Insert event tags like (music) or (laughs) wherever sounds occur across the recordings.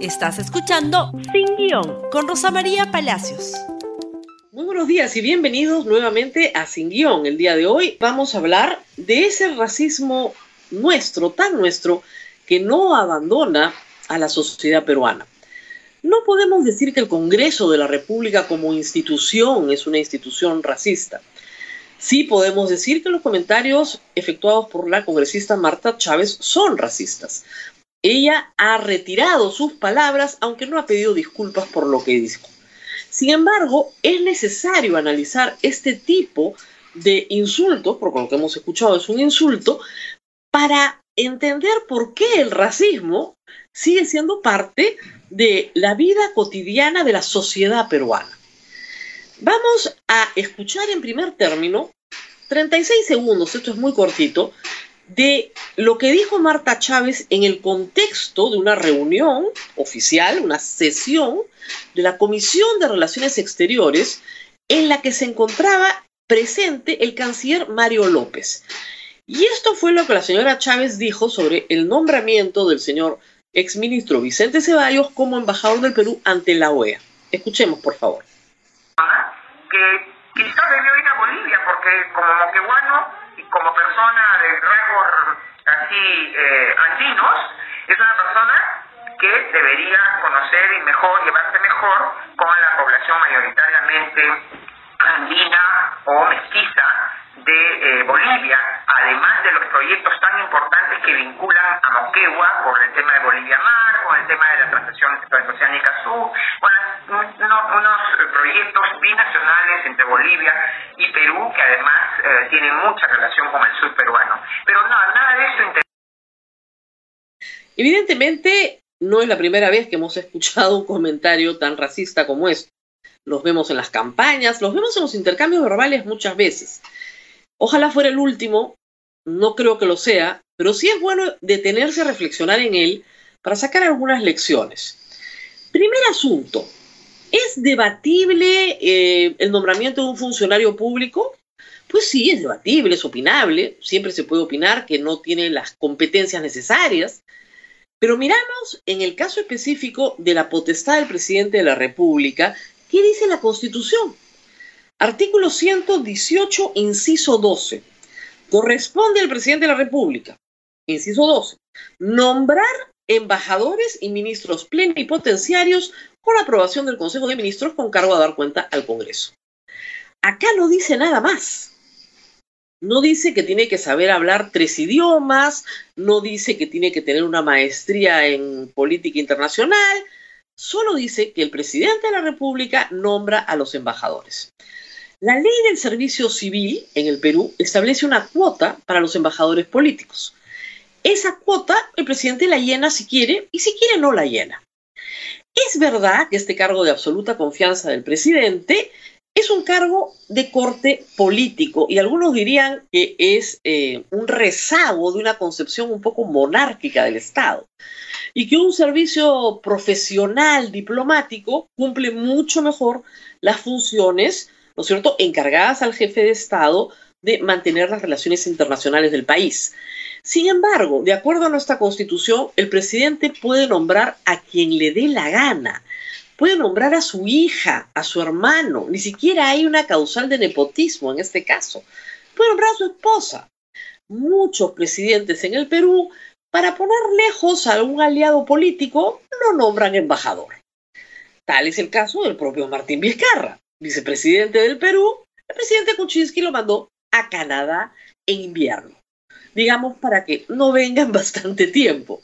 Estás escuchando Sin Guión con Rosa María Palacios. Muy buenos días y bienvenidos nuevamente a Sin Guión. El día de hoy vamos a hablar de ese racismo nuestro, tan nuestro, que no abandona a la sociedad peruana. No podemos decir que el Congreso de la República como institución es una institución racista. Sí podemos decir que los comentarios efectuados por la congresista Marta Chávez son racistas. Ella ha retirado sus palabras, aunque no ha pedido disculpas por lo que dijo. Sin embargo, es necesario analizar este tipo de insultos, porque lo que hemos escuchado es un insulto, para entender por qué el racismo sigue siendo parte de la vida cotidiana de la sociedad peruana. Vamos a escuchar en primer término 36 segundos, esto es muy cortito, de lo que dijo Marta Chávez en el contexto de una reunión oficial, una sesión de la Comisión de Relaciones Exteriores en la que se encontraba presente el canciller Mario López. Y esto fue lo que la señora Chávez dijo sobre el nombramiento del señor exministro Vicente Ceballos como embajador del Perú ante la OEA. Escuchemos, por favor. Que quizás debió ir a Bolivia porque como moqueguano como persona de rasgos así eh, andinos, es una persona que debería conocer y mejor, llevarse mejor con la población mayoritariamente andina o mestiza de eh, Bolivia, además de los proyectos tan importantes que vinculan a Moquegua por el tema de Bolivia Mar, con el tema de la transacción transoceánica binacionales entre Bolivia y Perú que además eh, tienen mucha relación con el sur peruano. Pero no, nada de eso Evidentemente, no es la primera vez que hemos escuchado un comentario tan racista como esto. Los vemos en las campañas, los vemos en los intercambios verbales muchas veces. Ojalá fuera el último, no creo que lo sea, pero sí es bueno detenerse a reflexionar en él para sacar algunas lecciones. Primer asunto, ¿es debatible eh, el nombramiento de un funcionario público? Pues sí, es debatible, es opinable, siempre se puede opinar que no tiene las competencias necesarias, pero miramos en el caso específico de la potestad del presidente de la República, ¿qué dice la Constitución? Artículo 118, inciso 12. Corresponde al presidente de la República, inciso 12, nombrar embajadores y ministros plenipotenciarios con aprobación del Consejo de Ministros con cargo a dar cuenta al Congreso. Acá no dice nada más. No dice que tiene que saber hablar tres idiomas, no dice que tiene que tener una maestría en política internacional, solo dice que el presidente de la República nombra a los embajadores. La ley del servicio civil en el Perú establece una cuota para los embajadores políticos. Esa cuota presidente la llena si quiere y si quiere no la llena. Es verdad que este cargo de absoluta confianza del presidente es un cargo de corte político y algunos dirían que es eh, un rezago de una concepción un poco monárquica del Estado y que un servicio profesional diplomático cumple mucho mejor las funciones, ¿no es cierto?, encargadas al jefe de Estado de mantener las relaciones internacionales del país. Sin embargo, de acuerdo a nuestra constitución, el presidente puede nombrar a quien le dé la gana puede nombrar a su hija, a su hermano, ni siquiera hay una causal de nepotismo en este caso. Puede nombrar a su esposa. Muchos presidentes en el Perú, para poner lejos a algún aliado político, lo nombran embajador. Tal es el caso del propio Martín Vizcarra, vicepresidente del Perú. El presidente Kuczynski lo mandó a Canadá en invierno, digamos para que no vengan (laughs) bastante tiempo.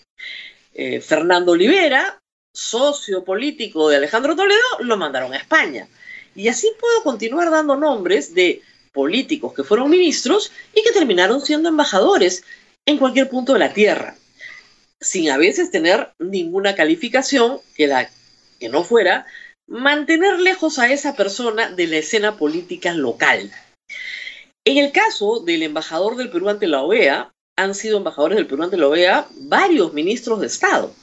Eh, Fernando Olivera, socio político de Alejandro Toledo, lo mandaron a España. Y así puedo continuar dando nombres de políticos que fueron ministros y que terminaron siendo embajadores en cualquier punto de la tierra, sin a veces tener ninguna calificación que, la, que no fuera mantener lejos a esa persona de la escena política local. En el caso del embajador del Perú ante la OEA, han sido embajadores del Perú ante la OEA varios ministros de Estado.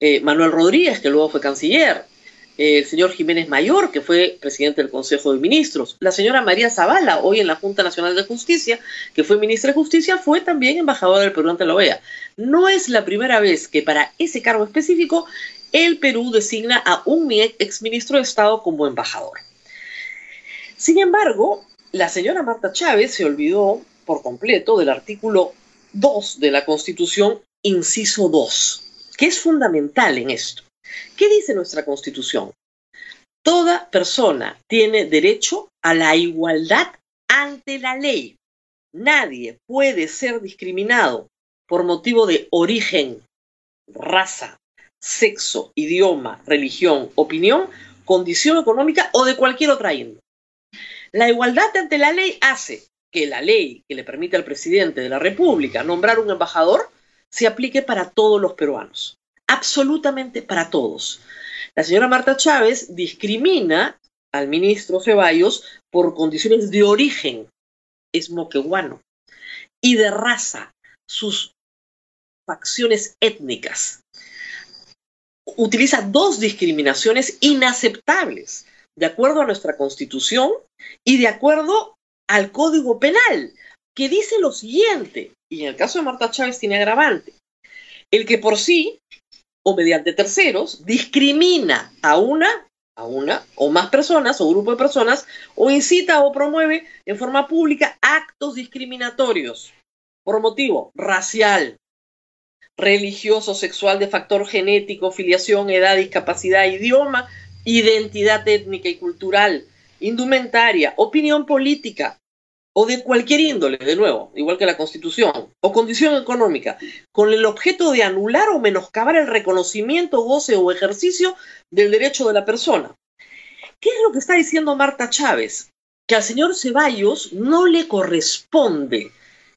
Eh, Manuel Rodríguez, que luego fue canciller, el señor Jiménez Mayor, que fue presidente del Consejo de Ministros, la señora María Zavala, hoy en la Junta Nacional de Justicia, que fue ministra de Justicia, fue también embajadora del Perú ante la OEA. No es la primera vez que para ese cargo específico el Perú designa a un exministro de Estado como embajador. Sin embargo, la señora Marta Chávez se olvidó por completo del artículo 2 de la Constitución, inciso 2, que es fundamental en esto. ¿Qué dice nuestra Constitución? Toda persona tiene derecho a la igualdad ante la ley. Nadie puede ser discriminado por motivo de origen, raza, sexo, idioma, religión, opinión, condición económica o de cualquier otra índole. La igualdad ante la ley hace que la ley que le permite al presidente de la República nombrar un embajador se aplique para todos los peruanos absolutamente para todos. La señora Marta Chávez discrimina al ministro Ceballos por condiciones de origen, es moqueguano, y de raza, sus facciones étnicas. Utiliza dos discriminaciones inaceptables, de acuerdo a nuestra constitución y de acuerdo al Código Penal, que dice lo siguiente, y en el caso de Marta Chávez tiene agravante, el que por sí o mediante terceros discrimina a una, a una o más personas o grupo de personas o incita o promueve en forma pública actos discriminatorios por motivo racial, religioso, sexual, de factor genético, filiación, edad, discapacidad, idioma, identidad étnica y cultural, indumentaria, opinión política, o de cualquier índole, de nuevo, igual que la Constitución, o condición económica, con el objeto de anular o menoscabar el reconocimiento, goce o ejercicio del derecho de la persona. ¿Qué es lo que está diciendo Marta Chávez? Que al señor Ceballos no le corresponde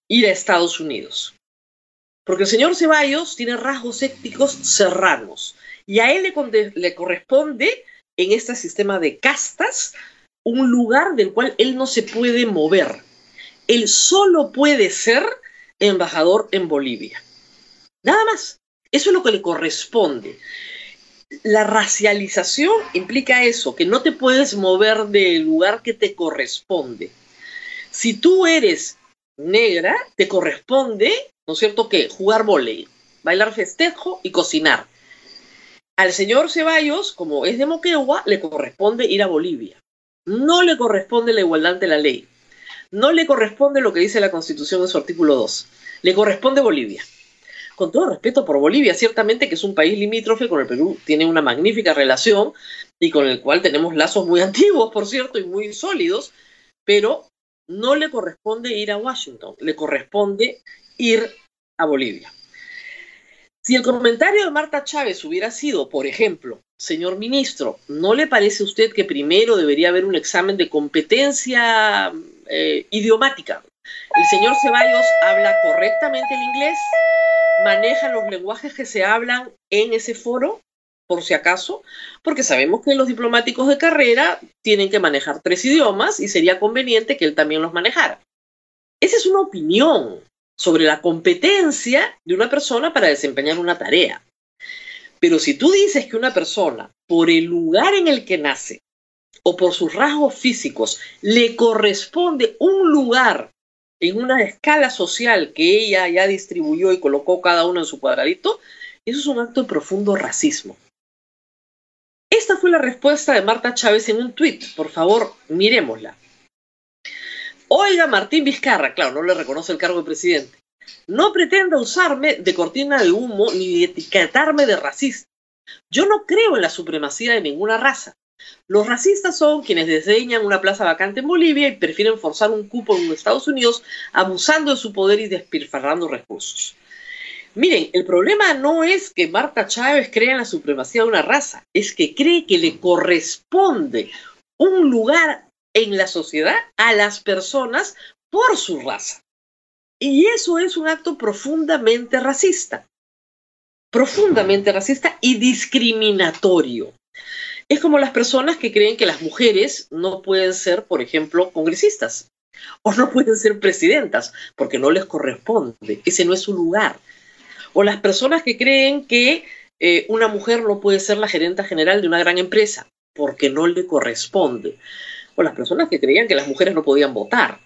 ir a Estados Unidos. Porque el señor Ceballos tiene rasgos étnicos serranos y a él le, le corresponde en este sistema de castas un lugar del cual él no se puede mover él solo puede ser embajador en Bolivia. Nada más. Eso es lo que le corresponde. La racialización implica eso, que no te puedes mover del lugar que te corresponde. Si tú eres negra, te corresponde, ¿no es cierto?, que jugar volei, bailar festejo y cocinar. Al señor Ceballos, como es de Moquegua, le corresponde ir a Bolivia. No le corresponde la igualdad ante la ley no le corresponde lo que dice la Constitución en su artículo 2. Le corresponde Bolivia. Con todo respeto por Bolivia, ciertamente que es un país limítrofe con el Perú, tiene una magnífica relación y con el cual tenemos lazos muy (laughs) antiguos, por cierto, y muy sólidos, pero no le corresponde ir a Washington, le corresponde ir a Bolivia. Si el comentario de Marta Chávez hubiera sido, por ejemplo, señor ministro, ¿no le parece a usted que primero debería haber un examen de competencia eh, idiomática? El señor Ceballos habla correctamente el inglés, maneja los lenguajes que se hablan en ese foro, por si acaso, porque sabemos que los diplomáticos de carrera tienen que manejar tres idiomas y sería conveniente que él también los manejara. Esa es una opinión, sobre la competencia de una persona para desempeñar una tarea. Pero si tú dices que una persona, por el lugar en el que nace o por sus rasgos físicos, le corresponde un lugar en una escala social que ella ya distribuyó y colocó cada uno en su cuadradito, eso es un acto de profundo racismo. Esta fue la respuesta de Marta Chávez en un tuit. Por favor, miremosla. Oiga, Martín Vizcarra, claro, no le reconoce el cargo de presidente. No pretenda usarme de cortina de humo ni etiquetarme de racista. Yo no creo en la supremacía de ninguna raza. Los racistas son quienes diseñan una plaza vacante en Bolivia y prefieren forzar un cupo en Estados Unidos abusando de su poder y despilfarrando recursos. Miren, el problema no es que Marta Chávez crea en la supremacía de una raza, es que cree que le corresponde un lugar en la sociedad a las personas por su raza. Y eso es un acto profundamente racista, profundamente racista y discriminatorio. Es como las personas que creen que las mujeres no pueden ser, por ejemplo, congresistas o no pueden ser presidentas porque no les corresponde, ese no es su lugar. O las personas que creen que eh, una mujer no puede ser la gerenta general de una gran empresa porque no le corresponde. O las personas que creían que las mujeres no podían votar.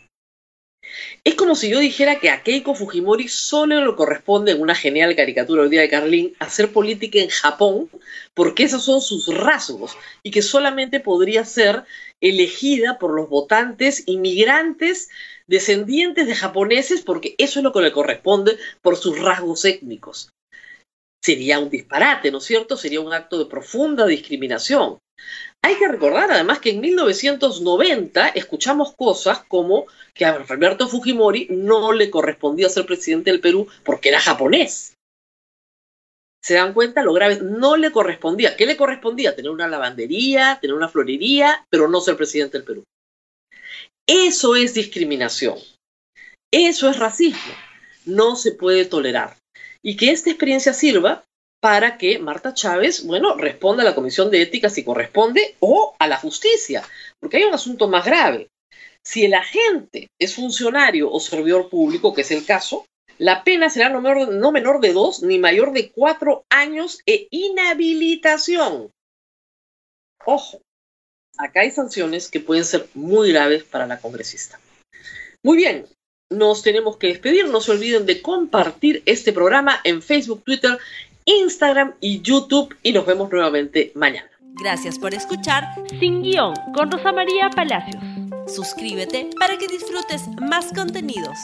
Es como si yo dijera que a Keiko Fujimori solo le corresponde en una genial caricatura hoy día de Carlín hacer política en Japón, porque esos son sus rasgos, y que solamente podría ser elegida por los votantes inmigrantes descendientes de japoneses, porque eso es lo que le corresponde por sus rasgos étnicos. Sería un disparate, ¿no es cierto? Sería un acto de profunda discriminación. Hay que recordar además que en 1990 escuchamos cosas como que a Alberto Fujimori no le correspondía ser presidente del Perú porque era japonés. ¿Se dan cuenta lo grave? No le correspondía. ¿Qué le correspondía? Tener una lavandería, tener una florería, pero no ser presidente del Perú. Eso es discriminación. Eso es racismo. No se puede tolerar. Y que esta experiencia sirva para que Marta Chávez, bueno, responda a la Comisión de Ética si corresponde o a la justicia, porque hay un asunto más grave. Si el agente es funcionario o servidor público, que es el caso, la pena será no menor, no menor de dos ni mayor de cuatro años e inhabilitación. Ojo, acá hay sanciones que pueden ser muy graves para la congresista. Muy bien, nos tenemos que despedir. No se olviden de compartir este programa en Facebook, Twitter Instagram y YouTube y nos vemos nuevamente mañana. Gracias por escuchar Sin Guión con Rosa María Palacios. Suscríbete para que disfrutes más contenidos.